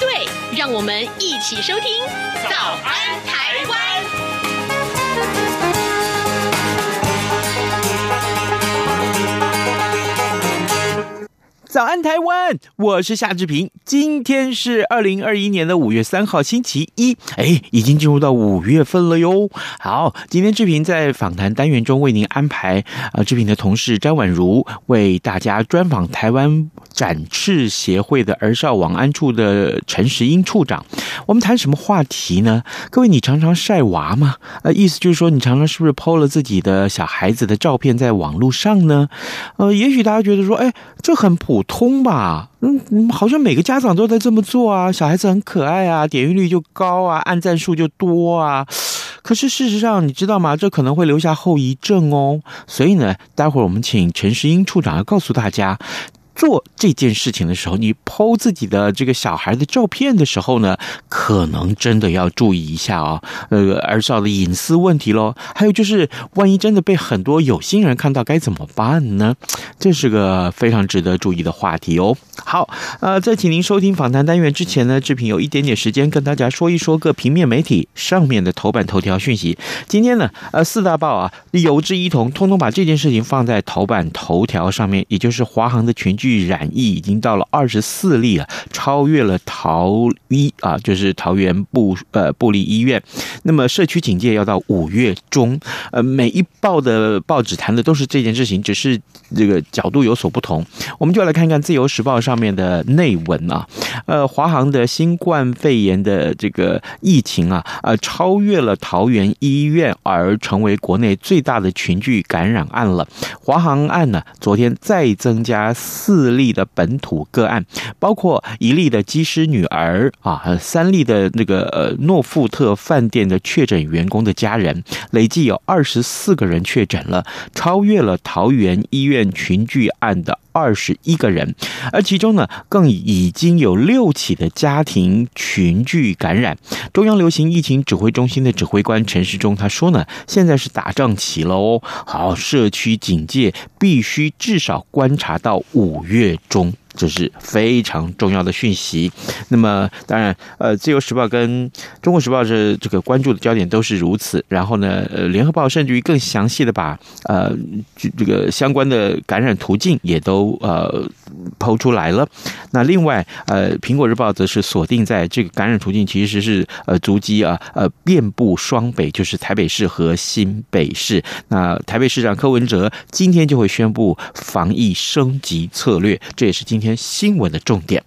对，让我们一起收听《早安台湾》。早安，台湾！我是夏志平。今天是二零二一年的五月三号，星期一。哎，已经进入到五月份了哟。好，今天志平在访谈单元中为您安排，啊，志平的同事詹婉如为大家专访台湾展翅协会的儿少网安处的陈时英处长。我们谈什么话题呢？各位，你常常晒娃吗？呃，意思就是说，你常常是不是抛了自己的小孩子的照片在网络上呢？呃，也许大家觉得说，哎，这很普。通吧，嗯，好像每个家长都在这么做啊，小孩子很可爱啊，点阅率就高啊，按赞数就多啊。可是事实上，你知道吗？这可能会留下后遗症哦。所以呢，待会儿我们请陈世英处长要告诉大家。做这件事情的时候，你 PO 自己的这个小孩的照片的时候呢，可能真的要注意一下啊、哦，呃，儿少的隐私问题喽。还有就是，万一真的被很多有心人看到，该怎么办呢？这是个非常值得注意的话题哦。好，呃，在请您收听访谈单元之前呢，志平有一点点时间跟大家说一说各平面媒体上面的头版头条讯息。今天呢，呃，四大报啊，有志一同，通通把这件事情放在头版头条上面，也就是华航的群聚。染疫已经到了二十四例了，超越了桃医啊，就是桃园布呃布立医院。那么社区警戒要到五月中。呃，每一报的报纸谈的都是这件事情，只是这个角度有所不同。我们就来看看《自由时报》上面的内文啊。呃，华航的新冠肺炎的这个疫情啊，呃，超越了桃园医院，而成为国内最大的群聚感染案了。华航案呢，昨天再增加四。四例的本土个案，包括一例的机师女儿啊，三例的那个呃诺富特饭店的确诊员工的家人，累计有二十四个人确诊了，超越了桃园医院群聚案的二十一个人，而其中呢，更已经有六起的家庭群聚感染。中央流行疫情指挥中心的指挥官陈时中他说呢，现在是打仗期了哦，好，社区警戒必须至少观察到五月中。这是非常重要的讯息。那么，当然，呃，《自由时报》跟《中国时报》是这个关注的焦点都是如此。然后呢，呃，《联合报》甚至于更详细的把呃这个相关的感染途径也都呃抛出来了。那另外，呃，《苹果日报》则是锁定在这个感染途径其实是呃足迹啊呃遍布双北，就是台北市和新北市。那台北市长柯文哲今天就会宣布防疫升级策略，这也是今天。新闻的重点。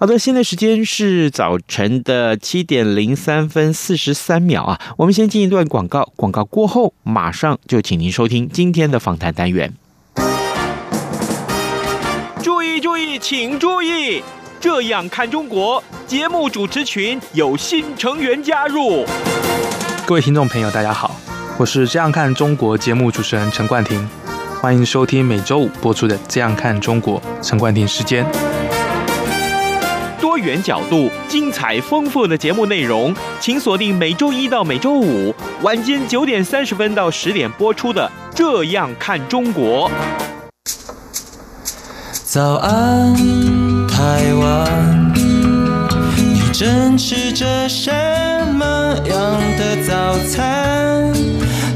好的，现在时间是早晨的七点零三分四十三秒啊。我们先进一段广告，广告过后马上就请您收听今天的访谈单元。注意注意，请注意！这样看中国节目主持群有新成员加入。各位听众朋友，大家好，我是这样看中国节目主持人陈冠廷。欢迎收听每周五播出的《这样看中国》，陈冠廷时间。多元角度、精彩丰富的节目内容，请锁定每周一到每周五晚间九点三十分到十点播出的《这样看中国》。早安，台湾，你正吃着什么样的早餐？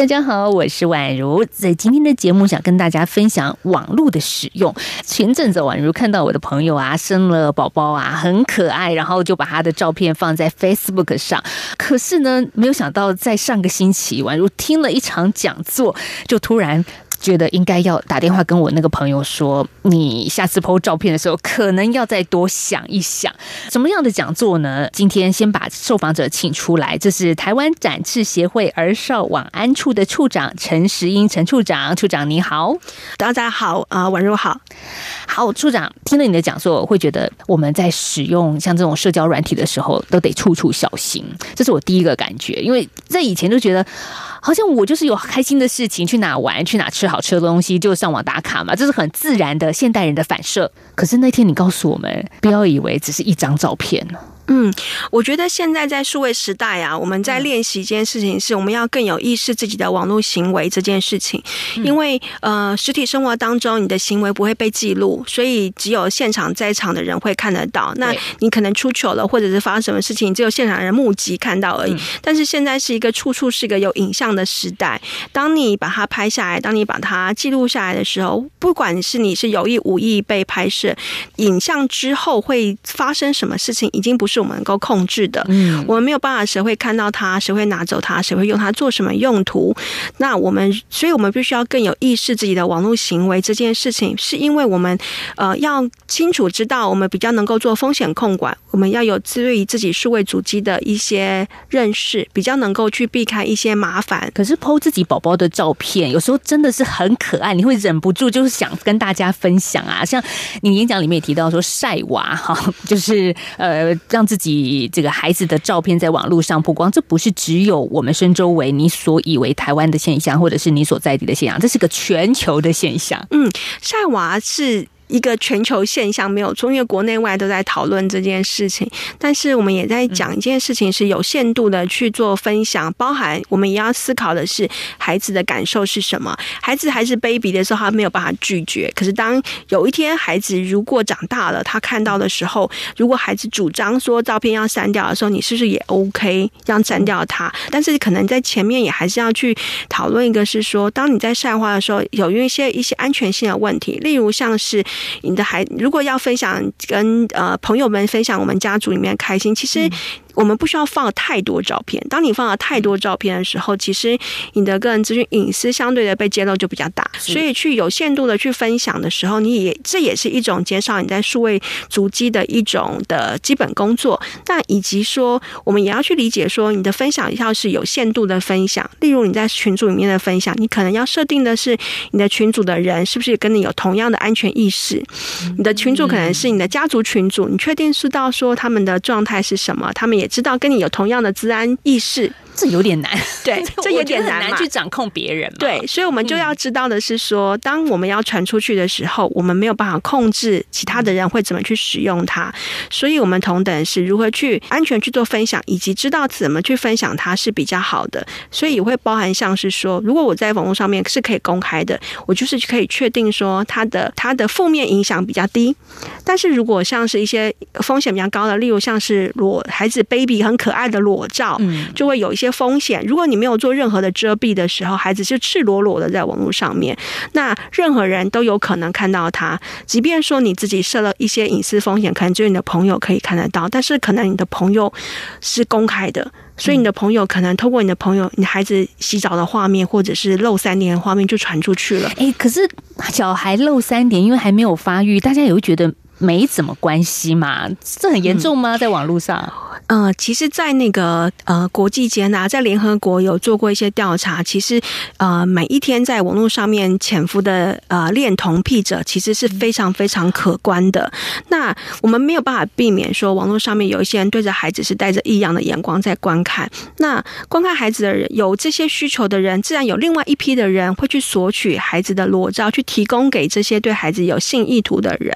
大家好，我是婉如，在今天的节目想跟大家分享网络的使用。前阵子宛如看到我的朋友啊生了宝宝啊，很可爱，然后就把他的照片放在 Facebook 上。可是呢，没有想到在上个星期，宛如听了一场讲座，就突然。觉得应该要打电话跟我那个朋友说，你下次 PO 照片的时候，可能要再多想一想，什么样的讲座呢？今天先把受访者请出来，这是台湾展翅协会儿少晚安处的处长陈时英陈处长，处长你好，大家好啊，婉如好，好处长，听了你的讲座，会觉得我们在使用像这种社交软体的时候，都得处处小心，这是我第一个感觉，因为在以前就觉得。好像我就是有开心的事情，去哪玩，去哪吃好吃的东西，就上网打卡嘛，这是很自然的现代人的反射。可是那天你告诉我们，不要以为只是一张照片。嗯，我觉得现在在数位时代啊，我们在练习一件事情，是我们要更有意识自己的网络行为这件事情。因为呃，实体生活当中你的行为不会被记录，所以只有现场在场的人会看得到。那你可能出糗了，或者是发生什么事情，只有现场人目击看到而已。但是现在是一个处处是一个有影像的时代，当你把它拍下来，当你把它记录下来的时候，不管是你是有意无意被拍摄，影像之后会发生什么事情，已经不是。我们能够控制的，嗯，我们没有办法，谁会看到它，谁会拿走它，谁会用它做什么用途？那我们，所以我们必须要更有意识自己的网络行为这件事情，是因为我们呃要清楚知道，我们比较能够做风险控管，我们要有对于自己数位主机的一些认识，比较能够去避开一些麻烦。可是剖自己宝宝的照片，有时候真的是很可爱，你会忍不住就是想跟大家分享啊。像你演讲里面也提到说晒娃哈，就是呃让。自己这个孩子的照片在网络上曝光，这不是只有我们身周围你所以为台湾的现象，或者是你所在地的现象，这是个全球的现象。嗯，晒娃是。一个全球现象没有错，因为国内外都在讨论这件事情。但是我们也在讲一件事情，是有限度的去做分享，包含我们也要思考的是孩子的感受是什么。孩子还是 baby 的时候，他没有办法拒绝。可是当有一天孩子如果长大了，他看到的时候，如果孩子主张说照片要删掉的时候，你是不是也 OK 要删掉它？但是可能在前面也还是要去讨论一个，是说当你在晒花的时候，有一些一些安全性的问题，例如像是。你的孩如果要分享跟呃朋友们分享我们家族里面开心，其实。我们不需要放太多照片。当你放了太多照片的时候，其实你的个人资讯隐私相对的被揭露就比较大。所以去有限度的去分享的时候，你也这也是一种减少你在数位足迹的一种的基本工作。那以及说，我们也要去理解说，你的分享要是有限度的分享。例如你在群组里面的分享，你可能要设定的是你的群组的人是不是跟你有同样的安全意识？你的群组可能是你的家族群组，你确定是到说他们的状态是什么？他们也知道跟你有同样的资安意识。这有点难，对，这有点难，难去掌控别人嘛。对，所以我们就要知道的是说，当我们要传出去的时候，我们没有办法控制其他的人会怎么去使用它，所以我们同等是如何去安全去做分享，以及知道怎么去分享它是比较好的。所以也会包含像是说，如果我在网络上面是可以公开的，我就是可以确定说它的它的负面影响比较低。但是如果像是一些风险比较高的，例如像是裸孩子 baby 很可爱的裸照，嗯，就会有一些。风险，如果你没有做任何的遮蔽的时候，孩子是赤裸裸的在网络上面，那任何人都有可能看到他。即便说你自己设了一些隐私风险，可能只有你的朋友可以看得到，但是可能你的朋友是公开的，所以你的朋友可能透过你的朋友，你孩子洗澡的画面或者是露三点画面就传出去了。哎、可是小孩露三点，因为还没有发育，大家也会觉得没怎么关系嘛？这很严重吗？在网络上？呃，其实，在那个呃国际间啊，在联合国有做过一些调查。其实，呃，每一天在网络上面潜伏的呃恋童癖者，其实是非常非常可观的。那我们没有办法避免说，网络上面有一些人对着孩子是带着异样的眼光在观看。那观看孩子的人，有这些需求的人，自然有另外一批的人会去索取孩子的裸照，去提供给这些对孩子有性意图的人。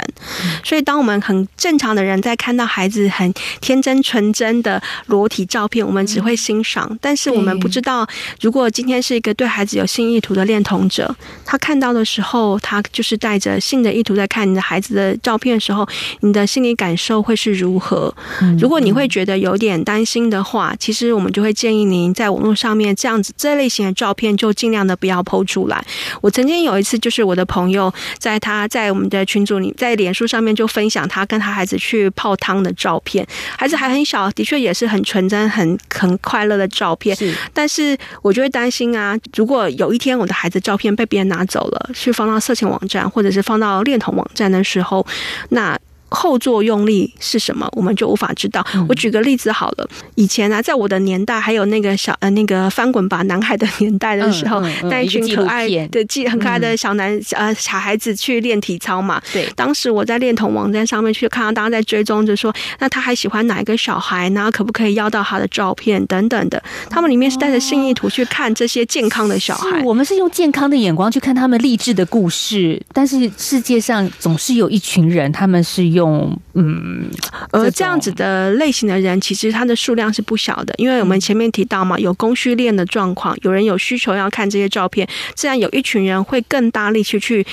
所以，当我们很正常的人在看到孩子很天真纯真。真的裸体照片，我们只会欣赏，但是我们不知道，如果今天是一个对孩子有性意图的恋童者，他看到的时候，他就是带着性的意图在看你的孩子的照片的时候，你的心理感受会是如何？如果你会觉得有点担心的话，其实我们就会建议您在网络上面这样子这类型的照片就尽量的不要 PO 出来。我曾经有一次，就是我的朋友在他在我们的群组里，在脸书上面就就分享他跟他孩子去泡汤的照片，孩子还很小，的确也是很纯真、很很快乐的照片。是，但是我就会担心啊，如果有一天我的孩子照片被别人拿走了，去放到色情网站，或者是放到恋童网站的时候，那。后作用力是什么，我们就无法知道。我举个例子好了，以前啊，在我的年代，还有那个小呃那个翻滚吧男孩的年代的时候，带、嗯嗯嗯、一群可爱的、记很可爱的小男、嗯、呃小孩子去练体操嘛。对，当时我在恋童网站上面去看到大家在追踪就说，那他还喜欢哪一个小孩，然后可不可以要到他的照片等等的。他们里面是带着性意图去看这些健康的小孩。我们是用健康的眼光去看他们励志的故事，但是世界上总是有一群人，他们是用。用嗯，而这样子的类型的人，其实他的数量是不小的，因为我们前面提到嘛，有供需链的状况，有人有需求要看这些照片，自然有一群人会更大力气去。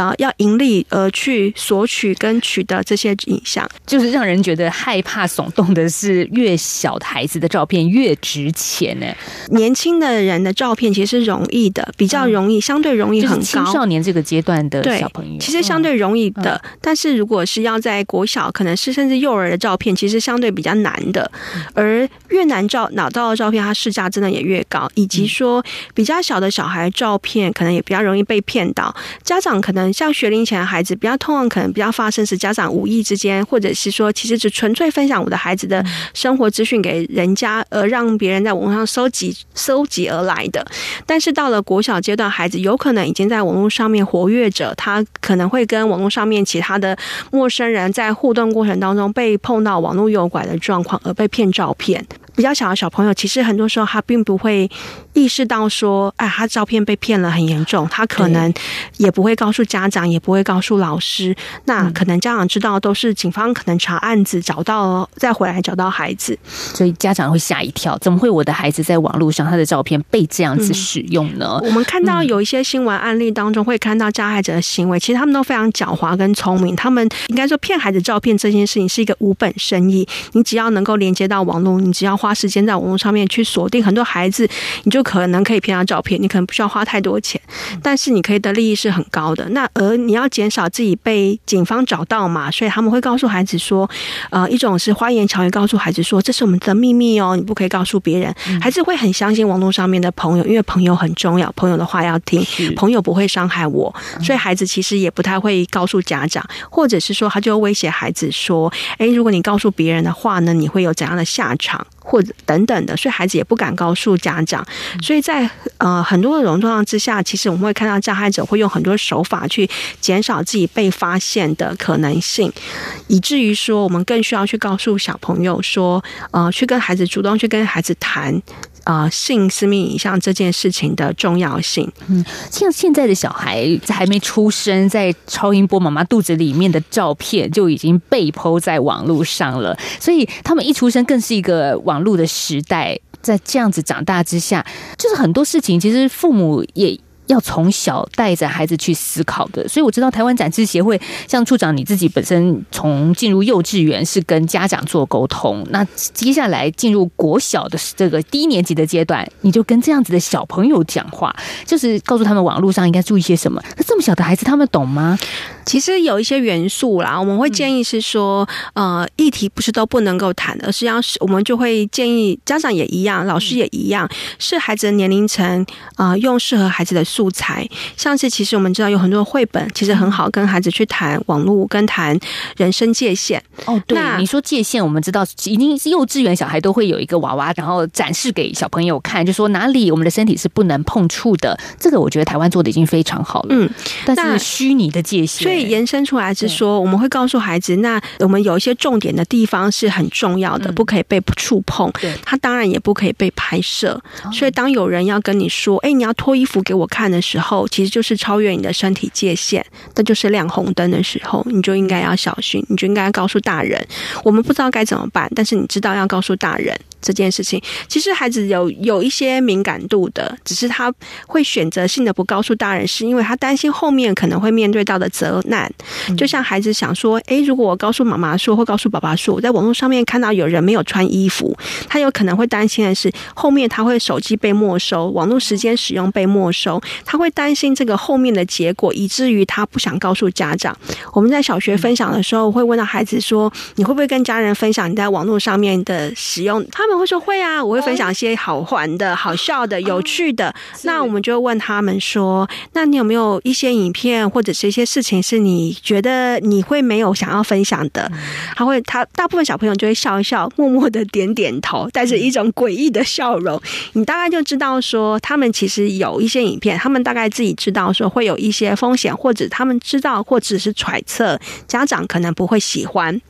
呃，要盈利而去索取跟取得这些影像，就是让人觉得害怕、耸动的是，越小的孩子的照片越值钱呢。年轻的人的照片其实是容易的，比较容易，嗯、相对容易很高。就是、青少年这个阶段的小朋友，其实相对容易的。嗯、但是如果是要在国小，可能是甚至幼儿的照片，其实相对比较难的。而越难照拿到的照片，它市价真的也越高。以及说比较小的小孩照片，可能也比较容易被骗到，家长可能。像学龄前的孩子，比较通常可能比较发生是家长无意之间，或者是说其实只纯粹分享我的孩子的生活资讯给人家，而让别人在网络上收集收集而来的。但是到了国小阶段，孩子有可能已经在网络上面活跃着，他可能会跟网络上面其他的陌生人在互动过程当中被碰到网络诱拐的状况，而被骗照片。比较小的小朋友，其实很多时候他并不会意识到说，哎，他照片被骗了很严重，他可能也不会告诉家长，也不会告诉老师。那可能家长知道都是警方可能查案子找到，再回来找到孩子，所以家长会吓一跳，怎么会我的孩子在网络上他的照片被这样子使用呢？嗯，我们看到有一些新闻案例当中会看到加害者的行为，其实他们都非常狡猾跟聪明。他们应该说骗孩子照片这件事情是一个无本生意，你只要能够连接到网络，你只要花。花时间在网络上面去锁定很多孩子，你就可能可以骗到照片。你可能不需要花太多钱，但是你可以的利益是很高的。那而你要减少自己被警方找到嘛，所以他们会告诉孩子说，呃，一种是花言巧语告诉孩子说，这是我们的秘密哦，你不可以告诉别人。孩子会很相信网络上面的朋友，因为朋友很重要，朋友的话要听，朋友不会伤害我，所以孩子其实也不太会告诉家长，或者是说他就威胁孩子说，哎，如果你告诉别人的话呢，你会有怎样的下场？或者等等的，所以孩子也不敢告诉家长，所以在呃很多的状况之下，其实我们会看到加害者会用很多手法去减少自己被发现的可能性，以至于说我们更需要去告诉小朋友说，呃，去跟孩子主动去跟孩子谈。啊、性私密影像这件事情的重要性。嗯，像现在的小孩在还没出生，在超音波妈妈肚子里面的照片就已经被剖在网络上了，所以他们一出生更是一个网络的时代。在这样子长大之下，就是很多事情，其实父母也。要从小带着孩子去思考的，所以我知道台湾展翅协会，像处长你自己本身从进入幼稚园是跟家长做沟通，那接下来进入国小的这个低年级的阶段，你就跟这样子的小朋友讲话，就是告诉他们网络上应该注意些什么。那这么小的孩子他们懂吗？其实有一些元素啦，我们会建议是说，呃，议题不是都不能够谈，而是要是我们就会建议家长也一样，老师也一样，是孩子的年龄层啊，用适合孩子的素材。像是其实我们知道有很多绘本，其实很好跟孩子去谈网络，跟谈人生界限。哦，对，你说界限，我们知道已经是幼稚园小孩都会有一个娃娃，然后展示给小朋友看，就说哪里我们的身体是不能碰触的。这个我觉得台湾做的已经非常好了。嗯，但是虚拟的界限。延伸出来是说，我们会告诉孩子，那我们有一些重点的地方是很重要的，不可以被触碰。对，他当然也不可以被拍摄。所以当有人要跟你说，哎，你要脱衣服给我看的时候，其实就是超越你的身体界限，那就是亮红灯的时候，你就应该要小心，你就应该要告诉大人。我们不知道该怎么办，但是你知道要告诉大人。这件事情。其实孩子有有一些敏感度的，只是他会选择性的不告诉大人，是因为他担心后面可能会面对到的责难。就像孩子想说，诶，如果我告诉妈妈说，或告诉爸爸说，我在网络上面看到有人没有穿衣服，他有可能会担心的是后面他会手机被没收，网络时间使用被没收，他会担心这个后面的结果，以至于他不想告诉家长。我们在小学分享的时候，会问到孩子说：“你会不会跟家人分享你在网络上面的使用？”他们会说：“会啊，我会分享一些好玩的、好笑的、有趣的。”那我们就问他们说：“那你有没有一些影片或者是一些事情是你觉得你会没有想要分享的？”他会，他大部分小朋友就会笑一笑，默默的点点头，带着一种诡异的笑容。你大概就知道说，他们其实有一些影片，他们大概自己知道说会有一些风险，或者他们知道，或者是揣测家长可能不会喜欢。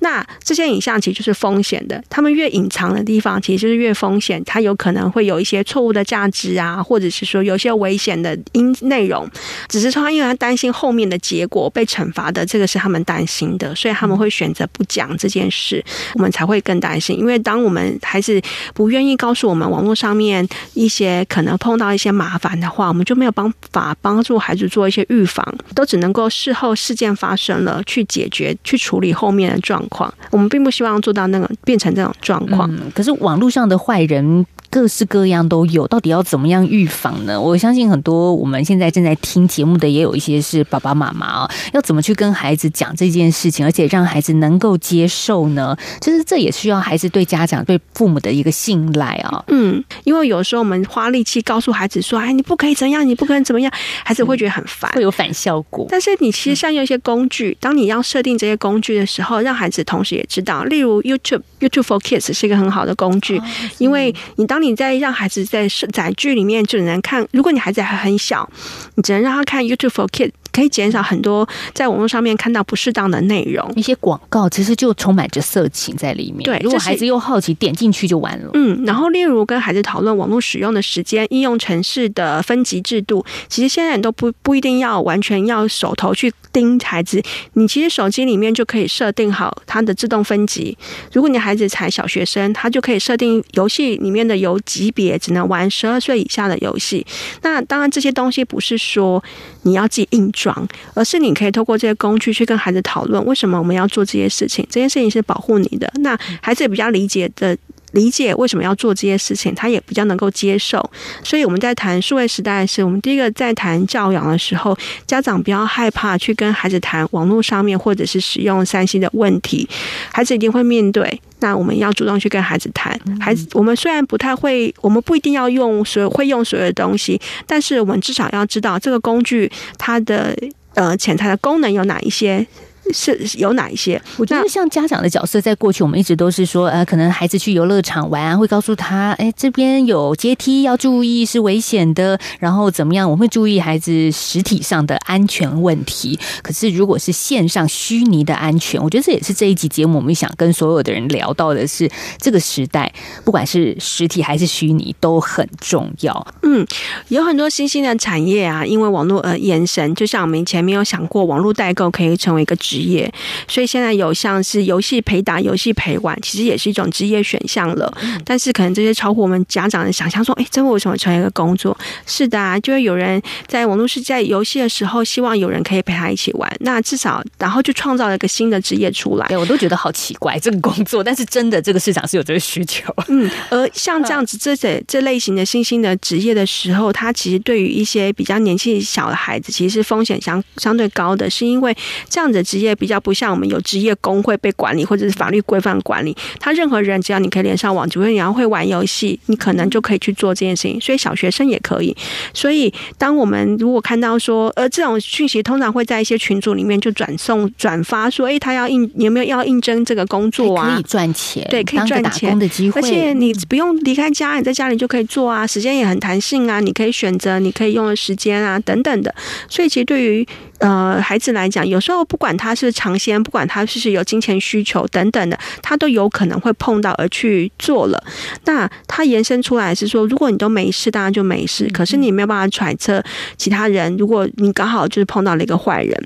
那这些影像其实就是风险的，他们越隐藏的地方，其实就是越风险。它有可能会有一些错误的价值啊，或者是说有些危险的因内容。只是说，因为他担心后面的结果被惩罚的，这个是他们担心的，所以他们会选择不讲这件事。我们才会更担心，因为当我们还是不愿意告诉我们网络上面一些可能碰到一些麻烦的话，我们就没有办法帮助孩子做一些预防，都只能够事后事件发生了去解决、去处理后面的状况。我们并不希望做到那个变成这种状况。可是网络上的坏人。各式各样都有，到底要怎么样预防呢？我相信很多我们现在正在听节目的，也有一些是爸爸妈妈啊，要怎么去跟孩子讲这件事情，而且让孩子能够接受呢？其实这也需要孩子对家长、对父母的一个信赖啊。嗯，因为有时候我们花力气告诉孩子说：“哎，你不可以怎样，你不可以怎么样”，孩子会觉得很烦，会有反效果。但是你其实善用一些工具，当你要设定这些工具的时候，让孩子同时也知道，例如 YouTube YouTube for Kids 是一个很好的工具，因为你当当你在让孩子在载具里面，只能看。如果你孩子还很小，你只能让他看 YouTube for Kids。可以减少很多在网络上面看到不适当的内容，一些广告其实就充满着色情在里面。对，如果孩子又好奇，点进去就完了。嗯，然后例如跟孩子讨论网络使用的时间、应用程式的分级制度，其实现在你都不不一定要完全要手头去盯孩子，你其实手机里面就可以设定好它的自动分级。如果你孩子才小学生，他就可以设定游戏里面的游级别，只能玩十二岁以下的游戏。那当然这些东西不是说你要自己硬爽。而是你可以透过这些工具去跟孩子讨论，为什么我们要做这些事情？这件事情是保护你的。那孩子也比较理解的理解为什么要做这些事情，他也比较能够接受。所以我们在谈数位时代时，我们第一个在谈教养的时候，家长不要害怕去跟孩子谈网络上面或者是使用 3C 的问题，孩子一定会面对。那我们要主动去跟孩子谈，孩子，我们虽然不太会，我们不一定要用所有会用所有的东西，但是我们至少要知道这个工具它的呃潜在的功能有哪一些。是有哪一些？我觉得像家长的角色，在过去我们一直都是说，呃，可能孩子去游乐场玩，会告诉他，哎，这边有阶梯要注意，是危险的。然后怎么样？我们会注意孩子实体上的安全问题。可是如果是线上虚拟的安全，我觉得这也是这一集节目我们想跟所有的人聊到的是，这个时代不管是实体还是虚拟都很重要。嗯，有很多新兴的产业啊，因为网络而延伸。就像我们以前没有想过，网络代购可以成为一个职职业，所以现在有像是游戏陪打、游戏陪玩，其实也是一种职业选项了。但是可能这些超乎我们家长的想象，说，哎，这为什么成为一个工作？是的啊，就会有人在网络是在游戏的时候，希望有人可以陪他一起玩。那至少，然后就创造了一个新的职业出来。对，我都觉得好奇怪这个工作，但是真的这个市场是有这个需求。嗯，而像这样子这这这类型的新兴的职业的时候，它其实对于一些比较年纪小的孩子，其实是风险相相对高的，是因为这样的职业。也比较不像我们有职业工会被管理，或者是法律规范管理。他任何人只要你可以连上网，只要你要会玩游戏，你可能就可以去做这件事情。所以小学生也可以。所以当我们如果看到说，呃，这种讯息通常会在一些群组里面就转送、转发，说，哎，他要应有没有要应征这个工作啊？可以赚钱，对，可以赚钱的机会。而且你不用离开家，你在家里就可以做啊，时间也很弹性啊，你可以选择你可以用的时间啊，等等的。所以其实对于呃孩子来讲，有时候不管他。是尝鲜，不管他是不是有金钱需求等等的，他都有可能会碰到而去做了。那他延伸出来是说，如果你都没事，当然就没事。可是你没有办法揣测其他人，如果你刚好就是碰到了一个坏人。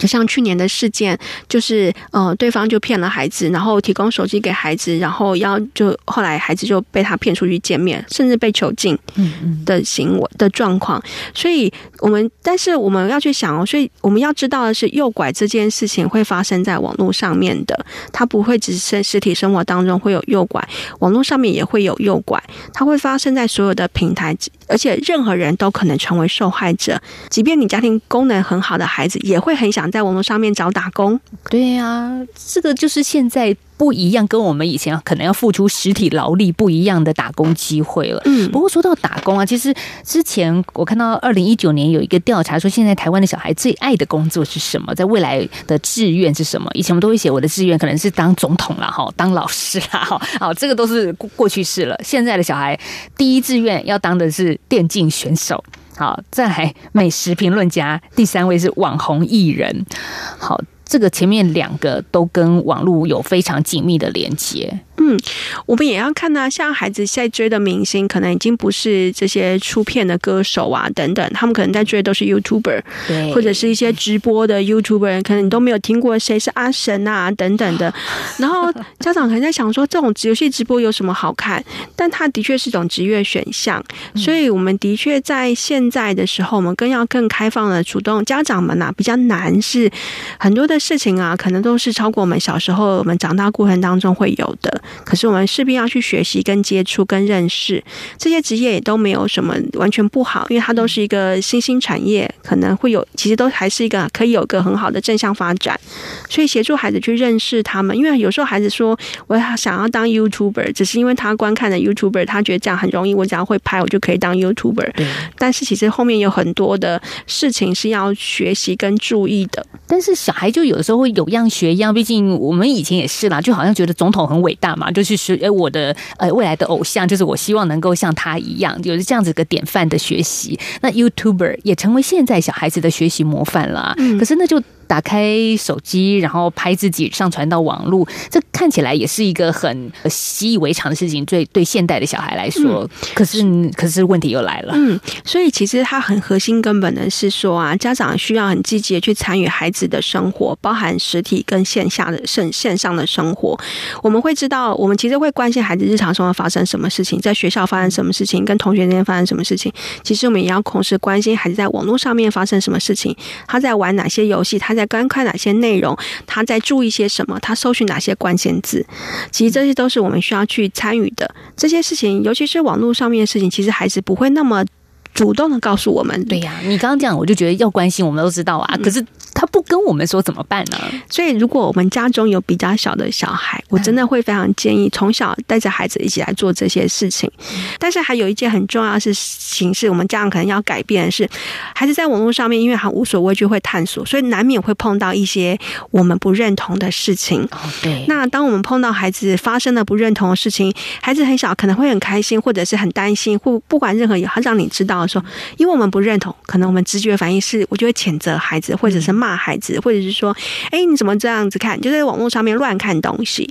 就像去年的事件，就是呃，对方就骗了孩子，然后提供手机给孩子，然后要就后来孩子就被他骗出去见面，甚至被囚禁的行为的状况。所以，我们但是我们要去想哦，所以我们要知道的是，诱拐这件事情会发生在网络上面的，它不会只是实体生活当中会有诱拐，网络上面也会有诱拐，它会发生在所有的平台，而且任何人都可能成为受害者，即便你家庭功能很好的孩子，也会很想。在网络上面找打工，对呀、这个就是现在不一样，跟我们以前可能要付出实体劳力不一样的打工机会了。嗯，不过说到打工啊，其实之前我看到二零一九年有一个调查说，现在台湾的小孩最爱的工作是什么？在未来的志愿是什么？以前我们都会写我的志愿可能是当总统啦，哈，当老师啦，哈，好，这个都是过去式了。现在的小孩第一志愿要当的是电竞选手。好，再来美食评论家，第三位是网红艺人。好，这个前面两个都跟网络有非常紧密的连接。嗯，我们也要看呢、啊。像孩子现在追的明星，可能已经不是这些出片的歌手啊等等，他们可能在追的都是 YouTuber，对，或者是一些直播的 YouTuber，可能你都没有听过谁是阿神啊等等的。然后家长可能在想说，这种游戏直播有什么好看？但它的确是一种职业选项，所以我们的确在现在的时候，我们更要更开放的主动。家长们呐、啊，比较难是很多的事情啊，可能都是超过我们小时候我们长大过程当中会有的。可是我们势必要去学习、跟接触、跟认识这些职业，也都没有什么完全不好，因为它都是一个新兴产业，可能会有，其实都还是一个可以有个很好的正向发展。所以协助孩子去认识他们，因为有时候孩子说我想要当 YouTuber，只是因为他观看的 YouTuber，他觉得这样很容易，我只要会拍，我就可以当 YouTuber。对。但是其实后面有很多的事情是要学习跟注意的。但是小孩就有的时候会有样学样，毕竟我们以前也是啦，就好像觉得总统很伟大。嘛，就是学，哎，我的呃未来的偶像，就是我希望能够像他一样，就是这样子个典范的学习。那 YouTuber 也成为现在小孩子的学习模范啦。嗯，可是那就。打开手机，然后拍自己上传到网络，这看起来也是一个很习以为常的事情。对对，现代的小孩来说，嗯、可是可是问题又来了。嗯，所以其实它很核心根本的是说啊，家长需要很积极的去参与孩子的生活，包含实体跟线下的线线上的生活。我们会知道，我们其实会关心孩子日常生活发生什么事情，在学校发生什么事情，跟同学之间发生什么事情。其实我们也要同时关心孩子在网络上面发生什么事情，他在玩哪些游戏，他在。在观看哪些内容，他在注意些什么，他搜寻哪些关键字，其实这些都是我们需要去参与的。这些事情，尤其是网络上面的事情，其实孩子不会那么主动的告诉我们。对呀，你刚刚讲，我就觉得要关心，我们都知道啊。可是。他不跟我们说怎么办呢？所以，如果我们家中有比较小的小孩，我真的会非常建议从小带着孩子一起来做这些事情。但是，还有一件很重要的事情是，我们家长可能要改变的是，孩子在网络上面，因为他无所畏惧会探索，所以难免会碰到一些我们不认同的事情。哦，对。那当我们碰到孩子发生了不认同的事情，孩子很小可能会很开心，或者是很担心，或不管任何有他让你知道说，因为我们不认同，可能我们直觉反应是，我就会谴责孩子，或者是骂。孩子，或者是说，哎，你怎么这样子看？就在网络上面乱看东西，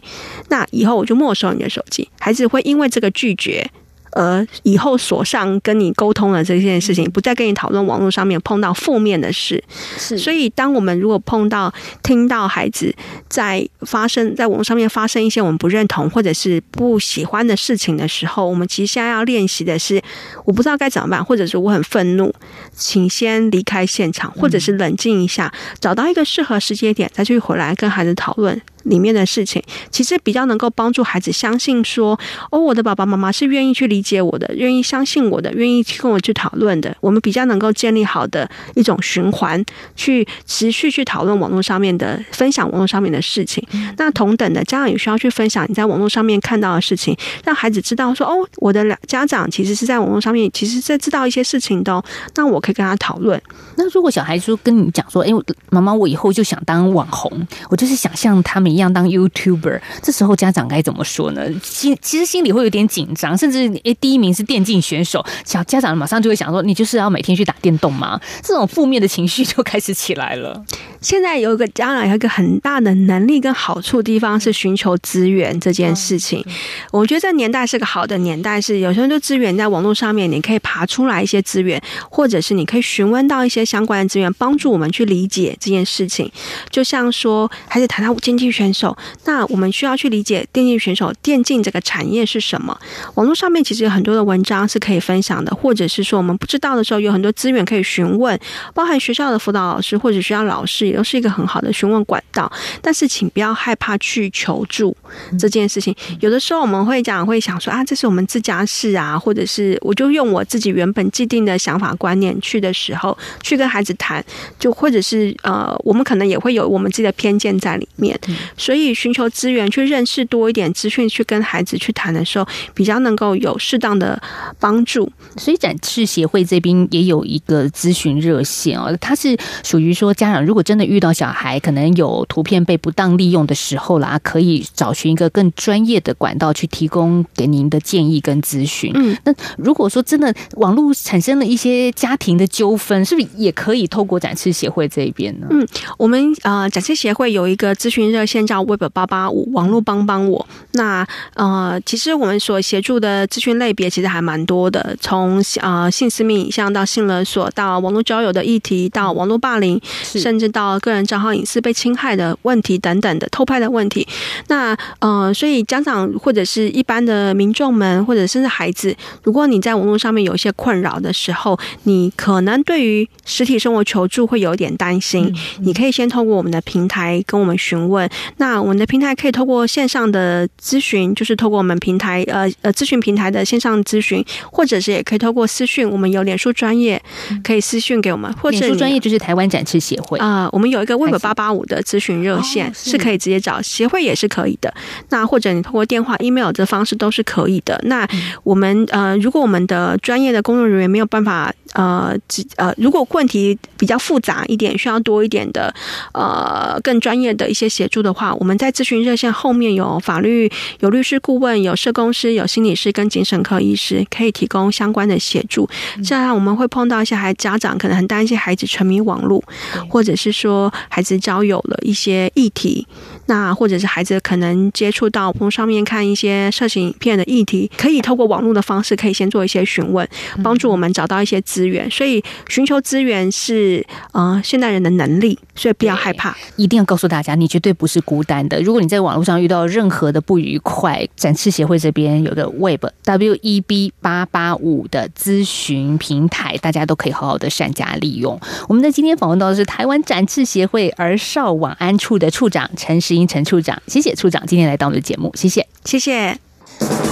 那以后我就没收你的手机。孩子会因为这个拒绝。而以后锁上跟你沟通的这件事情，不再跟你讨论网络上面碰到负面的事。是，所以当我们如果碰到听到孩子在发生在网络上面发生一些我们不认同或者是不喜欢的事情的时候，我们其实现在要练习的是，我不知道该怎么办，或者是我很愤怒，请先离开现场，或者是冷静一下，找到一个适合时间点再去回来跟孩子讨论。里面的事情，其实比较能够帮助孩子相信说，哦，我的爸爸妈妈是愿意去理解我的，愿意相信我的，愿意跟我去讨论的。我们比较能够建立好的一种循环，去持续去讨论网络上面的分享网络上面的事情。那同等的，家长也需要去分享你在网络上面看到的事情，让孩子知道说，哦，我的家长其实是在网络上面，其实在知道一些事情的哦。那我可以跟他讨论。那如果小孩说跟你讲说，哎，妈妈，我以后就想当网红，我就是想像他们。一样当 YouTuber，这时候家长该怎么说呢？心其实心里会有点紧张，甚至诶，第一名是电竞选手，小家长马上就会想说，你就是要每天去打电动吗？这种负面的情绪就开始起来了。现在有一个家长有一个很大的能力跟好处的地方是寻求资源这件事情，我觉得这年代是个好的年代，是有时候就资源在网络上面，你可以爬出来一些资源，或者是你可以询问到一些相关的资源，帮助我们去理解这件事情。就像说，还是谈到电竞选手，那我们需要去理解电竞选手电竞这个产业是什么。网络上面其实有很多的文章是可以分享的，或者是说我们不知道的时候，有很多资源可以询问，包含学校的辅导老师或者学校老师。也都是一个很好的询问管道，但是请不要害怕去求助这件事情。有的时候我们会讲，会想说啊，这是我们自家事啊，或者是我就用我自己原本既定的想法观念去的时候，去跟孩子谈，就或者是呃，我们可能也会有我们自己的偏见在里面。所以寻求资源，去认识多一点资讯，去跟孩子去谈的时候，比较能够有适当的帮助。所以展翅协会这边也有一个咨询热线哦，它是属于说家长如果真的遇到小孩可能有图片被不当利用的时候啦，可以找寻一个更专业的管道去提供给您的建议跟咨询。嗯，那如果说真的网络产生了一些家庭的纠纷，是不是也可以透过展翅协会这一边呢？嗯，我们呃展翅协会有一个咨询热线叫 Web 八八五，网络帮帮我。那呃，其实我们所协助的咨询类别其实还蛮多的，从呃性私密影像到性勒索，到网络交友的议题，到网络霸凌，甚至到个人账号隐私被侵害的问题等等的偷拍的问题，那呃，所以家长或者是一般的民众们，或者甚至孩子，如果你在网络上面有一些困扰的时候，你可能对于实体生活求助会有点担心，你可以先通过我们的平台跟我们询问。那我们的平台可以透过线上的咨询，就是透过我们平台呃呃咨询平台的线上咨询，或者是也可以透过私讯，我们有脸书专业可以私讯给我们，或者脸书专业就是台湾展翅协会啊、呃，我们有一个 Web 八八五的咨询热线是可以直接找协会也是可以的。那或者你通过电话、email 的方式都是可以的。那我们呃，如果我们的专业的工作人员没有办法呃，呃，如果问题比较复杂一点，需要多一点的呃更专业的一些协助的话，我们在咨询热线后面有法律、有律师顾问、有社工师、有心理师跟精神科医师，可以提供相关的协助。这样我们会碰到一些孩家长可能很担心孩子沉迷网络，或者是说孩子交友了一些议题，那或者是孩子可能接触到从上面看一些色情影片的议题，可以透过网络的方式，可以先做一些询问，帮助我们找到一些资源。所以寻求资源是呃现代人的能力，所以不要害怕，一定要告诉大家，你绝对不是孤单的。如果你在网络上遇到任何的不愉快，展翅协会这边有个 Web W E B 八八五的咨询平台，大家都可以好好的善加利用。我们在今天访问到的是台湾展翅协会儿少网安处的处长陈时英陈处长，谢谢处长今天来到我们的节目，谢谢，谢谢。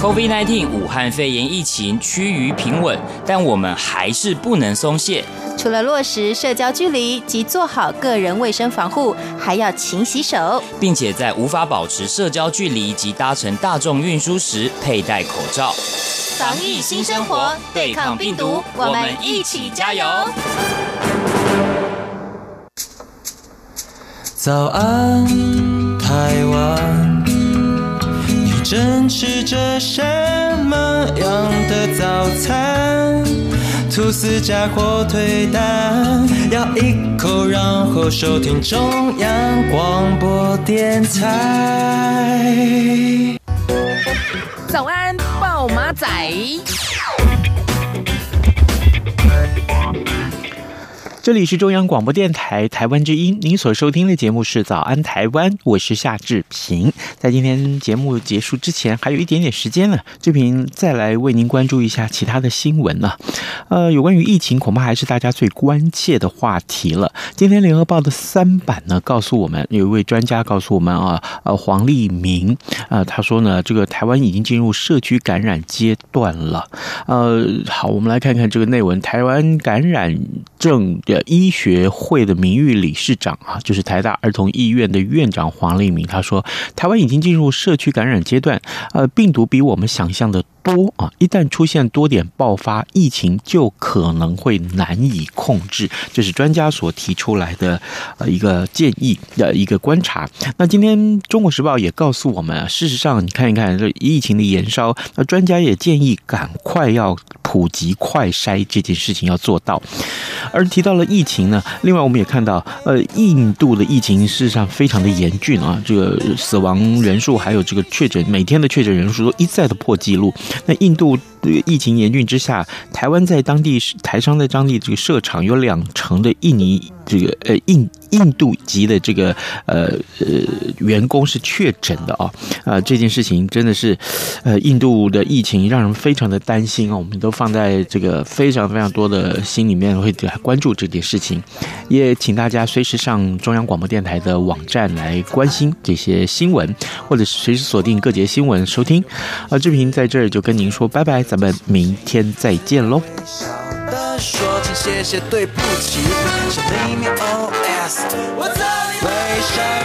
COVID-19 武汉肺炎疫情趋于平稳，但我们还是不能松懈。除了落实社交距离及做好个人卫生防护，还要勤洗手，并且在无法保持社交距离及搭乘大众运输时佩戴口罩。防疫新生活，对抗病毒，我们一起加油！早安，台湾，你正吃着什么样的早餐？吐司加火腿蛋，咬一口，然后收听中央广播电台。早安，报马仔。这里是中央广播电台台湾之音，您所收听的节目是《早安台湾》，我是夏志平。在今天节目结束之前，还有一点点时间呢，志平再来为您关注一下其他的新闻呢。呃，有关于疫情，恐怕还是大家最关切的话题了。今天《联合报》的三版呢，告诉我们，有一位专家告诉我们啊，呃，黄立明啊，他说呢，这个台湾已经进入社区感染阶段了。呃，好，我们来看看这个内文，台湾感染政医学会的名誉理事长啊，就是台大儿童医院的院长黄立明，他说，台湾已经进入社区感染阶段，呃，病毒比我们想象的多啊，一旦出现多点爆发，疫情就可能会难以控制，这是专家所提出来的呃一个建议的一个观察。那今天《中国时报》也告诉我们，事实上你看一看这疫情的延烧，那专家也建议赶快要普及快筛这件事情要做到。而提到了疫情呢，另外我们也看到，呃，印度的疫情事实上非常的严峻啊，这个死亡人数还有这个确诊每天的确诊人数都一再的破纪录。那印度疫情严峻之下，台湾在当地台商在当地这个设厂有两成的印尼这个呃印。印度籍的这个呃呃员工是确诊的啊啊，这件事情真的是呃印度的疫情让人非常的担心啊，我们都放在这个非常非常多的心里面会关注这件事情，也请大家随时上中央广播电台的网站来关心这些新闻，或者随时锁定各节新闻收听。啊，志平在这儿就跟您说拜拜，咱们明天再见喽。说声谢谢对不起，是里面 OS，我为什么？